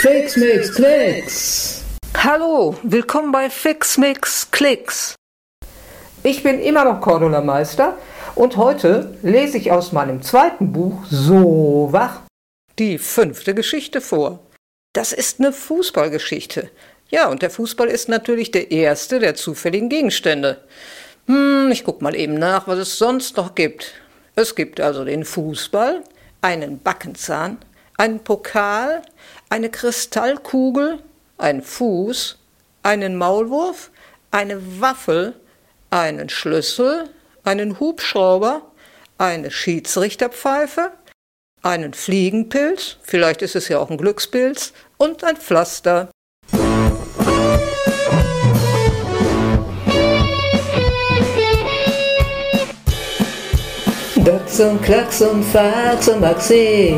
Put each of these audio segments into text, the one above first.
Fix Mix Klicks. Hallo, willkommen bei Fix Mix Klicks. Ich bin immer noch Cordula Meister und heute lese ich aus meinem zweiten Buch So wach die fünfte Geschichte vor. Das ist eine Fußballgeschichte. Ja, und der Fußball ist natürlich der erste der zufälligen Gegenstände. Hm, ich guck mal eben nach, was es sonst noch gibt. Es gibt also den Fußball, einen Backenzahn, einen Pokal, eine Kristallkugel, einen Fuß, einen Maulwurf, eine Waffel, einen Schlüssel, einen Hubschrauber, eine Schiedsrichterpfeife, einen Fliegenpilz, vielleicht ist es ja auch ein Glückspilz, und ein Pflaster. Und Klacks und Fax und Maxi.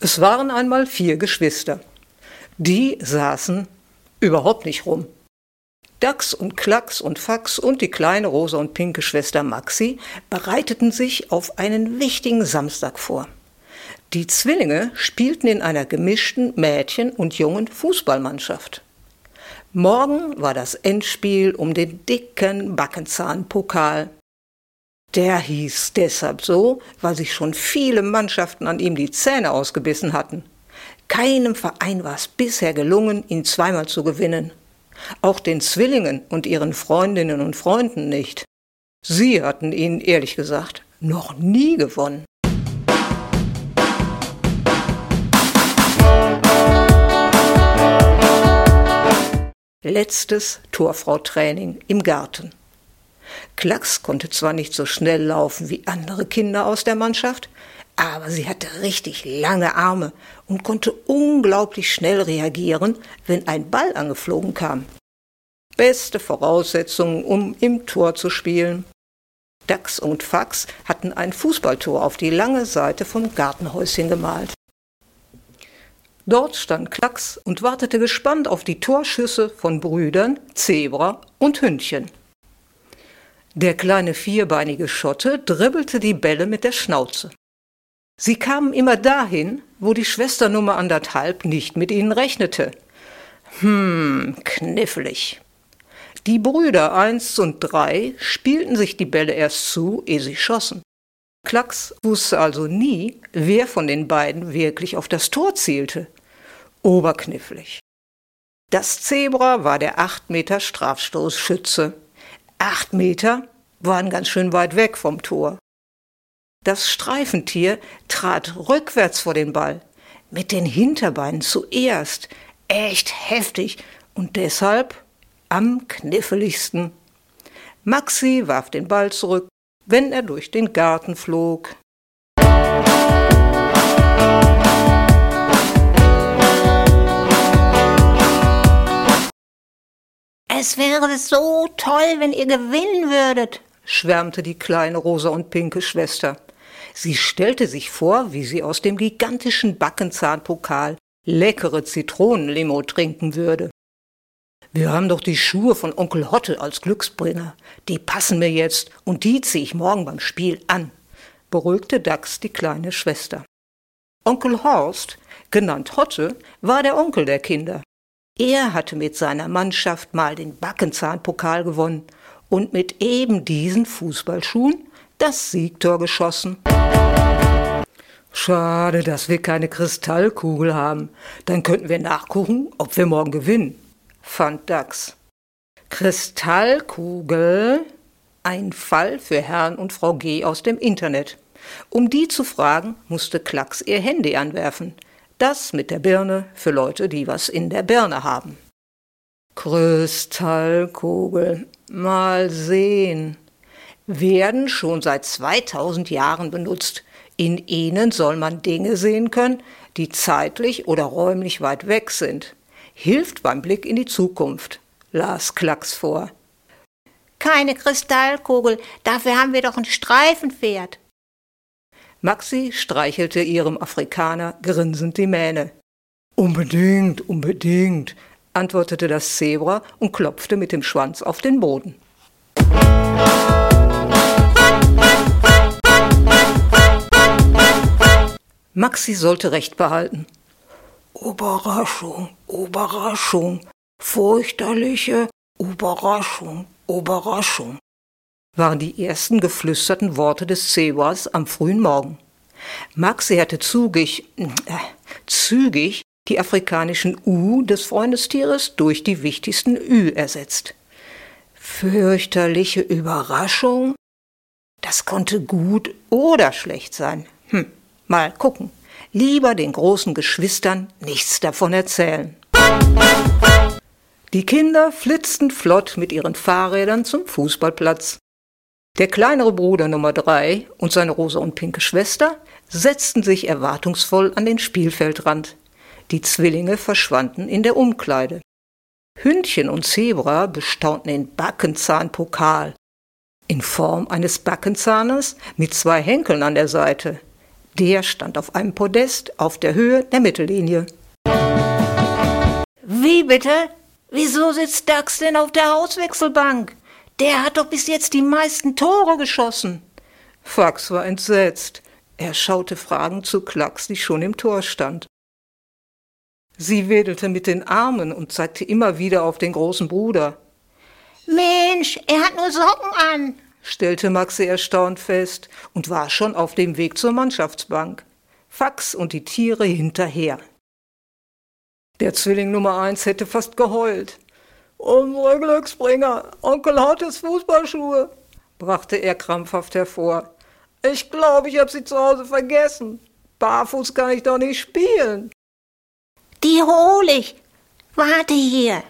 Es waren einmal vier Geschwister. Die saßen überhaupt nicht rum. Dachs und Klacks und Fax und die kleine rosa und pinke Schwester Maxi bereiteten sich auf einen wichtigen Samstag vor. Die Zwillinge spielten in einer gemischten Mädchen- und jungen Fußballmannschaft. Morgen war das Endspiel um den dicken Backenzahnpokal. Der hieß deshalb so, weil sich schon viele Mannschaften an ihm die Zähne ausgebissen hatten. Keinem Verein war es bisher gelungen, ihn zweimal zu gewinnen. Auch den Zwillingen und ihren Freundinnen und Freunden nicht. Sie hatten ihn, ehrlich gesagt, noch nie gewonnen. Letztes Torfrau-Training im Garten. Klacks konnte zwar nicht so schnell laufen wie andere Kinder aus der Mannschaft, aber sie hatte richtig lange Arme und konnte unglaublich schnell reagieren, wenn ein Ball angeflogen kam. Beste Voraussetzungen, um im Tor zu spielen. Dachs und Fax hatten ein Fußballtor auf die lange Seite vom Gartenhäuschen gemalt. Dort stand Klacks und wartete gespannt auf die Torschüsse von Brüdern, Zebra und Hündchen. Der kleine vierbeinige Schotte dribbelte die Bälle mit der Schnauze. Sie kamen immer dahin, wo die Schwester Nummer anderthalb nicht mit ihnen rechnete. Hm, knifflig. Die Brüder eins und drei spielten sich die Bälle erst zu, ehe sie schossen. Klacks wusste also nie, wer von den beiden wirklich auf das Tor zielte oberknifflig. Das Zebra war der acht Meter Strafstoßschütze. Acht Meter waren ganz schön weit weg vom Tor. Das Streifentier trat rückwärts vor den Ball, mit den Hinterbeinen zuerst, echt heftig und deshalb am kniffligsten. Maxi warf den Ball zurück, wenn er durch den Garten flog. Es wäre so toll, wenn ihr gewinnen würdet, schwärmte die kleine rosa und pinke Schwester. Sie stellte sich vor, wie sie aus dem gigantischen Backenzahnpokal leckere Zitronenlimo trinken würde. Wir haben doch die Schuhe von Onkel Hotte als Glücksbringer. Die passen mir jetzt und die ziehe ich morgen beim Spiel an, beruhigte Dax die kleine Schwester. Onkel Horst, genannt Hotte, war der Onkel der Kinder. Er hatte mit seiner Mannschaft mal den Backenzahnpokal gewonnen und mit eben diesen Fußballschuhen das Siegtor geschossen. Schade, dass wir keine Kristallkugel haben. Dann könnten wir nachgucken, ob wir morgen gewinnen, fand Dax. Kristallkugel? Ein Fall für Herrn und Frau G aus dem Internet. Um die zu fragen, musste Klacks ihr Handy anwerfen. Das mit der Birne für Leute, die was in der Birne haben. Kristallkugel. Mal sehen. Werden schon seit 2000 Jahren benutzt. In ihnen soll man Dinge sehen können, die zeitlich oder räumlich weit weg sind. Hilft beim Blick in die Zukunft, las Klacks vor. Keine Kristallkugel, dafür haben wir doch ein Streifenpferd. Maxi streichelte ihrem Afrikaner grinsend die Mähne. Unbedingt, unbedingt, antwortete das Zebra und klopfte mit dem Schwanz auf den Boden. Maxi sollte Recht behalten. Überraschung, Überraschung, fürchterliche Überraschung, Überraschung waren die ersten geflüsterten Worte des Zebras am frühen Morgen. Maxi hatte zugig, äh, zügig die afrikanischen U des Freundestieres durch die wichtigsten Ü ersetzt. Fürchterliche Überraschung? Das konnte gut oder schlecht sein. Hm, mal gucken. Lieber den großen Geschwistern nichts davon erzählen. Die Kinder flitzten flott mit ihren Fahrrädern zum Fußballplatz. Der kleinere Bruder Nummer drei und seine rosa und pinke Schwester setzten sich erwartungsvoll an den Spielfeldrand. Die Zwillinge verschwanden in der Umkleide. Hündchen und Zebra bestaunten den Backenzahnpokal in Form eines Backenzahnes mit zwei Henkeln an der Seite. Der stand auf einem Podest auf der Höhe der Mittellinie. Wie bitte? Wieso sitzt Dax denn auf der Auswechselbank? Der hat doch bis jetzt die meisten Tore geschossen. Fax war entsetzt. Er schaute fragend zu Klacks, die schon im Tor stand. Sie wedelte mit den Armen und zeigte immer wieder auf den großen Bruder. Mensch, er hat nur Socken an, stellte Maxi erstaunt fest und war schon auf dem Weg zur Mannschaftsbank. Fax und die Tiere hinterher. Der Zwilling Nummer eins hätte fast geheult. Unsere Glücksbringer, Onkel Hottes Fußballschuhe, brachte er krampfhaft hervor. Ich glaube, ich habe sie zu Hause vergessen. Barfuß kann ich doch nicht spielen. Die hol ich. Warte hier.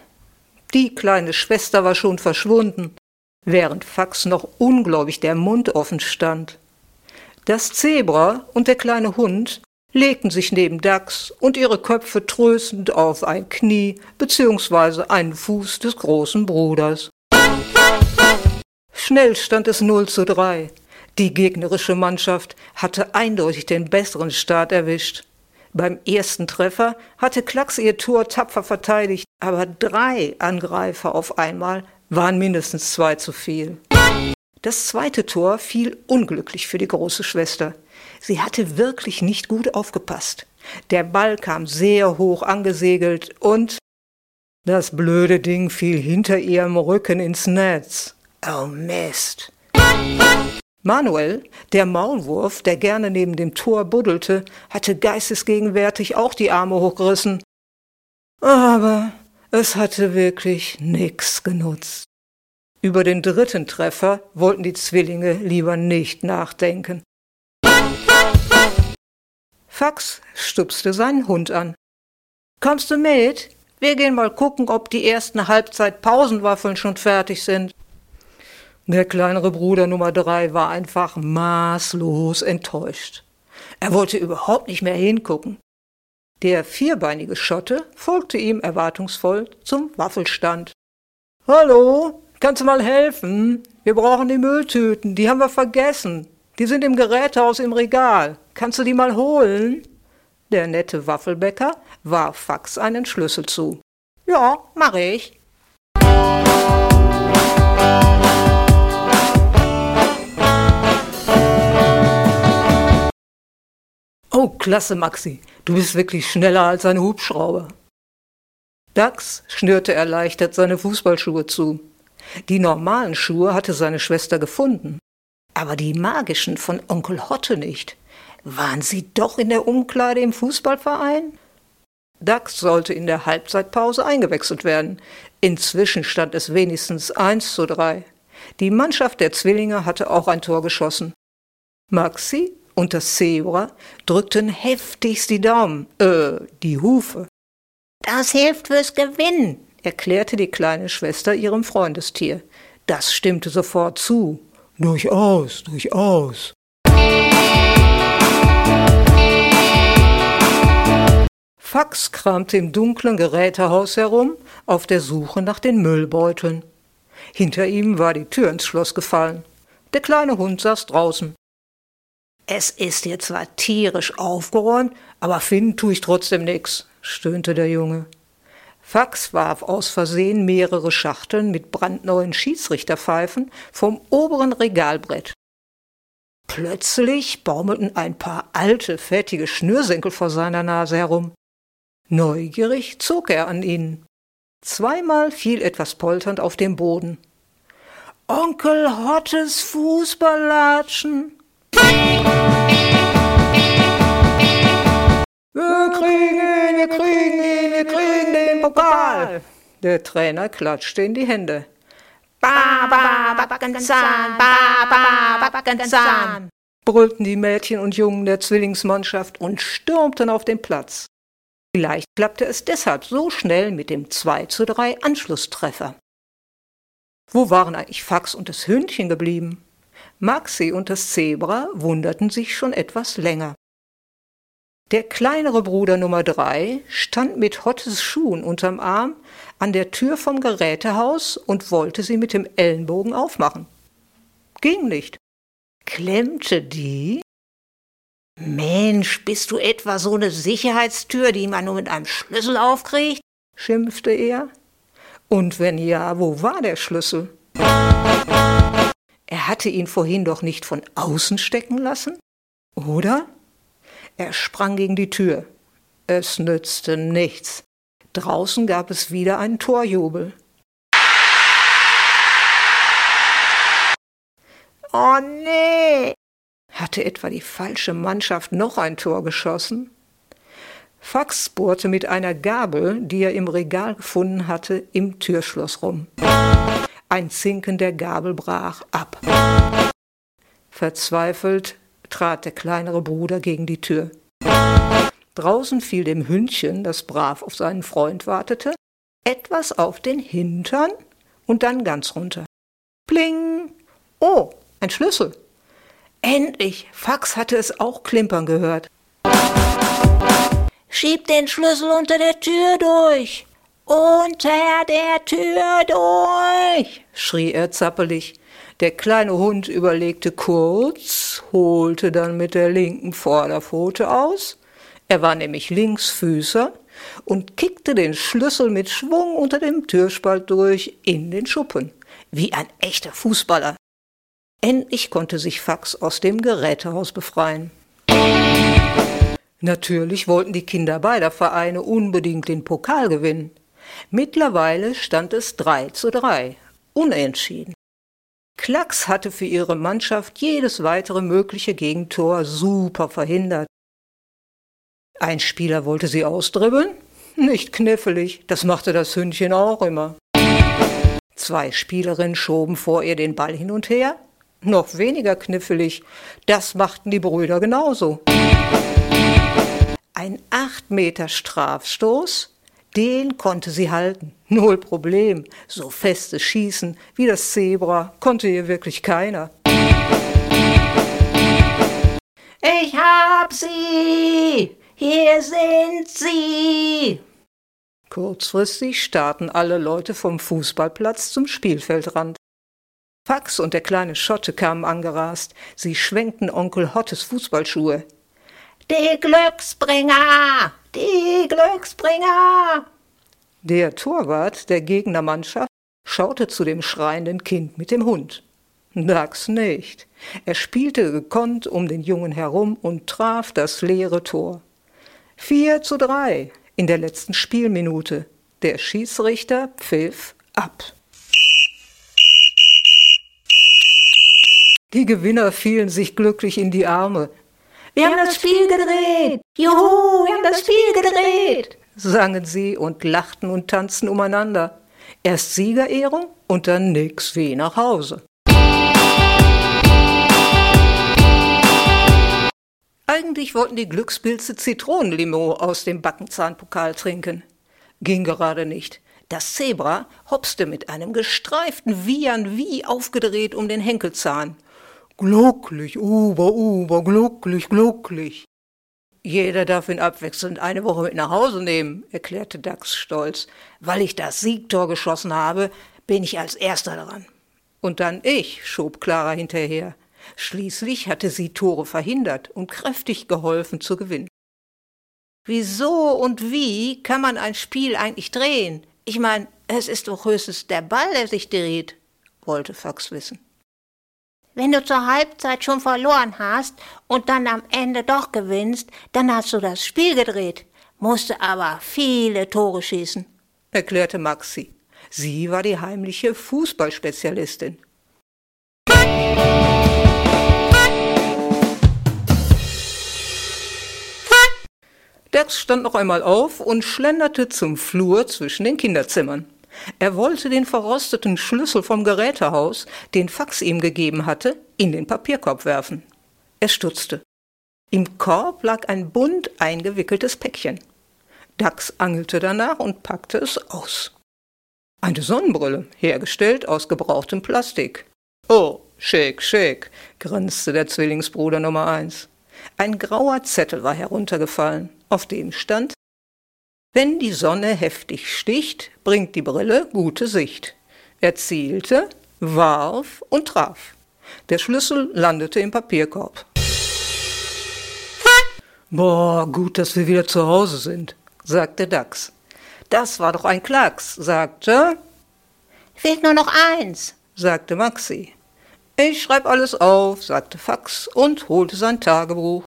Die kleine Schwester war schon verschwunden, während Fax noch ungläubig der Mund offen stand. Das Zebra und der kleine Hund legten sich neben Dax und ihre Köpfe tröstend auf ein Knie bzw. einen Fuß des großen Bruders. Schnell stand es 0 zu 3. Die gegnerische Mannschaft hatte eindeutig den besseren Start erwischt. Beim ersten Treffer hatte Klacks ihr Tor tapfer verteidigt, aber drei Angreifer auf einmal waren mindestens zwei zu viel. Das zweite Tor fiel unglücklich für die große Schwester. Sie hatte wirklich nicht gut aufgepasst. Der Ball kam sehr hoch angesegelt und das blöde Ding fiel hinter ihrem Rücken ins Netz. Oh Mist. Manuel, der Maulwurf, der gerne neben dem Tor buddelte, hatte geistesgegenwärtig auch die Arme hochgerissen. Aber es hatte wirklich nix genutzt. Über den dritten Treffer wollten die Zwillinge lieber nicht nachdenken. Fax stupste seinen Hund an. Kommst du mit? Wir gehen mal gucken, ob die ersten Halbzeitpausenwaffeln schon fertig sind. Der kleinere Bruder Nummer drei war einfach maßlos enttäuscht. Er wollte überhaupt nicht mehr hingucken. Der vierbeinige Schotte folgte ihm erwartungsvoll zum Waffelstand. Hallo, kannst du mal helfen? Wir brauchen die Mülltüten, die haben wir vergessen. Die sind im Gerätehaus im Regal. Kannst du die mal holen? Der nette Waffelbäcker warf Fax einen Schlüssel zu. Ja, mach ich. Oh, klasse, Maxi. Du bist wirklich schneller als ein Hubschrauber. Dax schnürte erleichtert seine Fußballschuhe zu. Die normalen Schuhe hatte seine Schwester gefunden. Aber die magischen von Onkel Hotte nicht. Waren sie doch in der Umkleide im Fußballverein? Dax sollte in der Halbzeitpause eingewechselt werden. Inzwischen stand es wenigstens eins zu drei. Die Mannschaft der Zwillinge hatte auch ein Tor geschossen. Maxi und das Zebra drückten heftigst die Daumen, äh, die Hufe. Das hilft fürs Gewinnen, erklärte die kleine Schwester ihrem Freundestier. Das stimmte sofort zu. Durchaus, durchaus. Fax kramte im dunklen Gerätehaus herum, auf der Suche nach den Müllbeuteln. Hinter ihm war die Tür ins Schloss gefallen. Der kleine Hund saß draußen. Es ist hier zwar tierisch aufgeräumt, aber finden tue ich trotzdem nix, stöhnte der Junge. Fax warf aus Versehen mehrere Schachteln mit brandneuen Schiedsrichterpfeifen vom oberen Regalbrett. Plötzlich baumelten ein paar alte, fettige Schnürsenkel vor seiner Nase herum. Neugierig zog er an ihnen. Zweimal fiel etwas polternd auf den Boden. Onkel Hottes Fußballlatschen. Wir kriegen ihn, wir kriegen ihn, wir kriegen den Pokal. Der Trainer klatschte in die Hände. Ba, ba, Backenzahn, ba, ba, Backenzahn, brüllten die Mädchen und Jungen der Zwillingsmannschaft und stürmten auf den Platz. Vielleicht klappte es deshalb so schnell mit dem 2 zu 3 Anschlusstreffer. Wo waren eigentlich Fax und das Hündchen geblieben? Maxi und das Zebra wunderten sich schon etwas länger. Der kleinere Bruder Nummer drei stand mit Hottes Schuhen unterm Arm an der Tür vom Gerätehaus und wollte sie mit dem Ellenbogen aufmachen. Ging nicht. Klemmte die? Mensch, bist du etwa so eine Sicherheitstür, die man nur mit einem Schlüssel aufkriegt? schimpfte er. Und wenn ja, wo war der Schlüssel? Er hatte ihn vorhin doch nicht von außen stecken lassen, oder? Er sprang gegen die Tür. Es nützte nichts. Draußen gab es wieder einen Torjubel. Oh nee! Hatte etwa die falsche Mannschaft noch ein Tor geschossen? Fax bohrte mit einer Gabel, die er im Regal gefunden hatte, im Türschloss rum. Ein Zinken der Gabel brach ab. Verzweifelt trat der kleinere Bruder gegen die Tür. Draußen fiel dem Hündchen, das brav auf seinen Freund wartete, etwas auf den Hintern und dann ganz runter. Pling! Oh, ein Schlüssel. Endlich! Fax hatte es auch klimpern gehört. Schieb den Schlüssel unter der Tür durch! Unter der Tür durch! schrie er zappelig. Der kleine Hund überlegte kurz, holte dann mit der linken Vorderpfote aus, er war nämlich Linksfüßer, und kickte den Schlüssel mit Schwung unter dem Türspalt durch in den Schuppen, wie ein echter Fußballer. Endlich konnte sich Fax aus dem Gerätehaus befreien. Natürlich wollten die Kinder beider Vereine unbedingt den Pokal gewinnen. Mittlerweile stand es drei zu drei, unentschieden. Klacks hatte für ihre Mannschaft jedes weitere mögliche Gegentor super verhindert. Ein Spieler wollte sie ausdribbeln? Nicht knifflig, das machte das Hündchen auch immer. Zwei Spielerinnen schoben vor ihr den Ball hin und her? Noch weniger knifflig, das machten die Brüder genauso. Ein acht Meter Strafstoß? Den konnte sie halten. Null Problem. So festes Schießen wie das Zebra konnte ihr wirklich keiner. Ich hab sie! Hier sind sie! Kurzfristig starrten alle Leute vom Fußballplatz zum Spielfeldrand. Fax und der kleine Schotte kamen angerast. Sie schwenkten Onkel Hottes Fußballschuhe. Die Glücksbringer! Die Glücksbringer! Der Torwart der Gegnermannschaft schaute zu dem schreienden Kind mit dem Hund. Dax nicht. Er spielte gekonnt um den Jungen herum und traf das leere Tor. Vier zu drei in der letzten Spielminute. Der Schießrichter pfiff ab. Die Gewinner fielen sich glücklich in die Arme. Wir haben das Spiel gedreht! Juhu, wir haben das Spiel gedreht! sangen sie und lachten und tanzten umeinander. Erst Siegerehrung und dann nix wie nach Hause. Eigentlich wollten die Glückspilze Zitronenlimo aus dem Backenzahnpokal trinken. Ging gerade nicht. Das Zebra hopste mit einem gestreiften Wiehern wie aufgedreht um den Henkelzahn. Glücklich, Uber, Uber, glücklich, glücklich. Jeder darf ihn abwechselnd eine Woche mit nach Hause nehmen, erklärte Dax stolz. Weil ich das Siegtor geschossen habe, bin ich als Erster dran. Und dann ich, schob Clara hinterher. Schließlich hatte sie Tore verhindert und kräftig geholfen zu gewinnen. Wieso und wie kann man ein Spiel eigentlich drehen? Ich meine, es ist doch höchstens der Ball, der sich dreht, wollte Fax wissen. Wenn du zur Halbzeit schon verloren hast und dann am Ende doch gewinnst, dann hast du das Spiel gedreht, musste aber viele Tore schießen, erklärte Maxi. Sie war die heimliche Fußballspezialistin. Dax stand noch einmal auf und schlenderte zum Flur zwischen den Kinderzimmern. Er wollte den verrosteten Schlüssel vom Gerätehaus, den Fax ihm gegeben hatte, in den Papierkorb werfen. Er stutzte. Im Korb lag ein bunt eingewickeltes Päckchen. Dax angelte danach und packte es aus. Eine Sonnenbrille, hergestellt aus gebrauchtem Plastik. Oh, schick, schick, grinste der Zwillingsbruder Nummer eins. Ein grauer Zettel war heruntergefallen, auf dem stand Wenn die Sonne heftig sticht, bringt die Brille gute Sicht. Er zielte, warf und traf. Der Schlüssel landete im Papierkorb. Boah, gut, dass wir wieder zu Hause sind, sagte Dax. Das war doch ein Klacks, sagte. Fehlt nur noch eins, sagte Maxi. Ich schreib alles auf, sagte Fax und holte sein Tagebuch.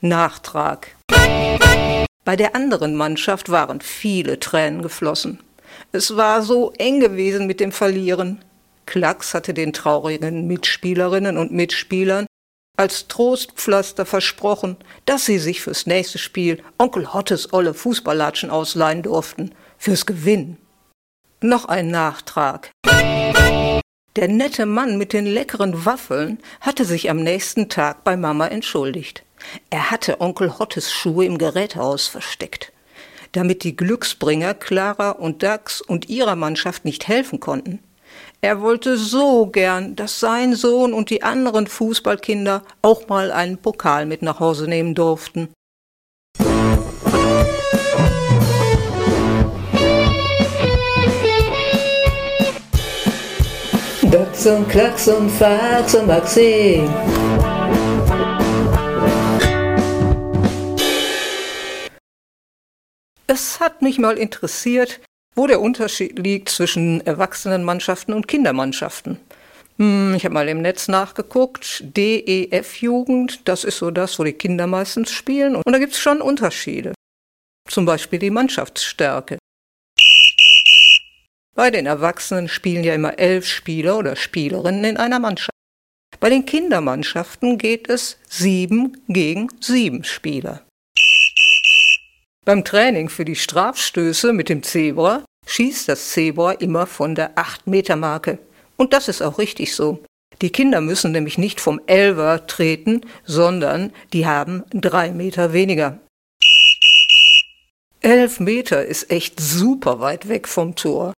Nachtrag. Bei der anderen Mannschaft waren viele Tränen geflossen. Es war so eng gewesen mit dem Verlieren. Klacks hatte den traurigen Mitspielerinnen und Mitspielern als Trostpflaster versprochen, dass sie sich fürs nächste Spiel Onkel Hottes olle Fußballatschen ausleihen durften, fürs Gewinnen. Noch ein Nachtrag. Der nette Mann mit den leckeren Waffeln hatte sich am nächsten Tag bei Mama entschuldigt. Er hatte Onkel Hottes Schuhe im Gerätehaus versteckt. Damit die Glücksbringer Clara und Dax und ihrer Mannschaft nicht helfen konnten, er wollte so gern, dass sein Sohn und die anderen Fußballkinder auch mal einen Pokal mit nach Hause nehmen durften. Dachs und Klacks und Fax und Maxim. Es hat mich mal interessiert, wo der Unterschied liegt zwischen Erwachsenenmannschaften und Kindermannschaften. Hm, ich habe mal im Netz nachgeguckt. DEF-Jugend, das ist so das, wo die Kinder meistens spielen. Und da gibt es schon Unterschiede. Zum Beispiel die Mannschaftsstärke. Bei den Erwachsenen spielen ja immer elf Spieler oder Spielerinnen in einer Mannschaft. Bei den Kindermannschaften geht es sieben gegen sieben Spieler. Beim Training für die Strafstöße mit dem Zebra schießt das Zebra immer von der 8-Meter-Marke. Und das ist auch richtig so. Die Kinder müssen nämlich nicht vom Elver treten, sondern die haben drei Meter weniger. Elf Meter ist echt super weit weg vom Tor.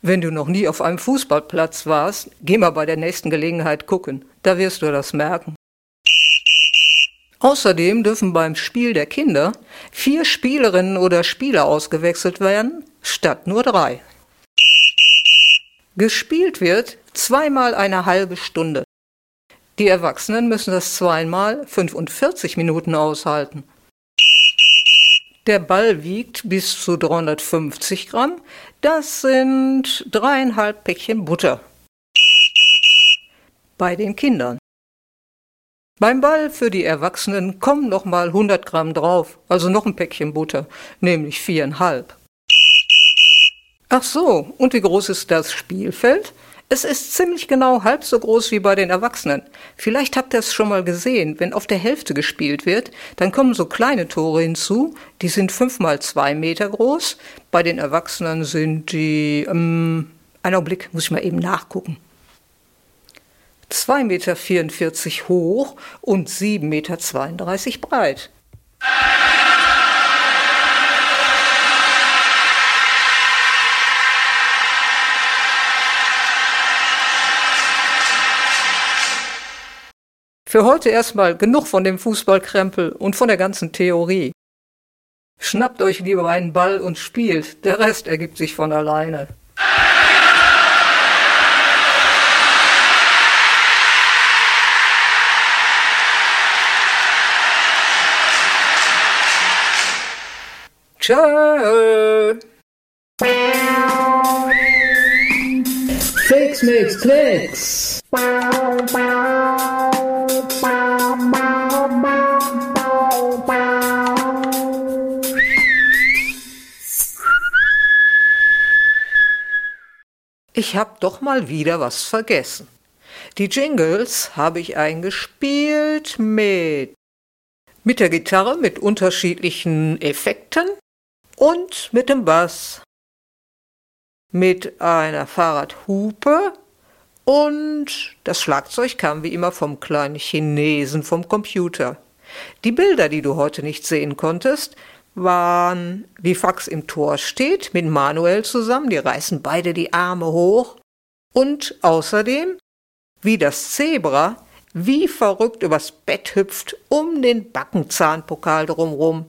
Wenn du noch nie auf einem Fußballplatz warst, geh mal bei der nächsten Gelegenheit gucken. Da wirst du das merken. Außerdem dürfen beim Spiel der Kinder vier Spielerinnen oder Spieler ausgewechselt werden, statt nur drei. Gespielt wird zweimal eine halbe Stunde. Die Erwachsenen müssen das zweimal 45 Minuten aushalten. Der Ball wiegt bis zu 350 Gramm. Das sind dreieinhalb Päckchen Butter. Bei den Kindern. Beim Ball für die Erwachsenen kommen noch mal 100 Gramm drauf, also noch ein Päckchen Butter, nämlich viereinhalb. Ach so, und wie groß ist das Spielfeld? Es ist ziemlich genau halb so groß wie bei den Erwachsenen. Vielleicht habt ihr es schon mal gesehen, wenn auf der Hälfte gespielt wird, dann kommen so kleine Tore hinzu, die sind fünf mal zwei Meter groß. Bei den Erwachsenen sind die, ähm, einen Augenblick, muss ich mal eben nachgucken. 2,44 Meter hoch und 7,32 Meter breit. Für heute erstmal genug von dem Fußballkrempel und von der ganzen Theorie. Schnappt euch lieber einen Ball und spielt, der Rest ergibt sich von alleine. Fix, mix, flex. Ich hab doch mal wieder was vergessen. Die Jingles habe ich eingespielt mit mit der Gitarre mit unterschiedlichen Effekten und mit dem Bass, mit einer Fahrradhupe und das Schlagzeug kam wie immer vom kleinen Chinesen vom Computer. Die Bilder, die du heute nicht sehen konntest, waren, wie Fax im Tor steht, mit Manuel zusammen, die reißen beide die Arme hoch und außerdem, wie das Zebra wie verrückt übers Bett hüpft, um den Backenzahnpokal drumrum.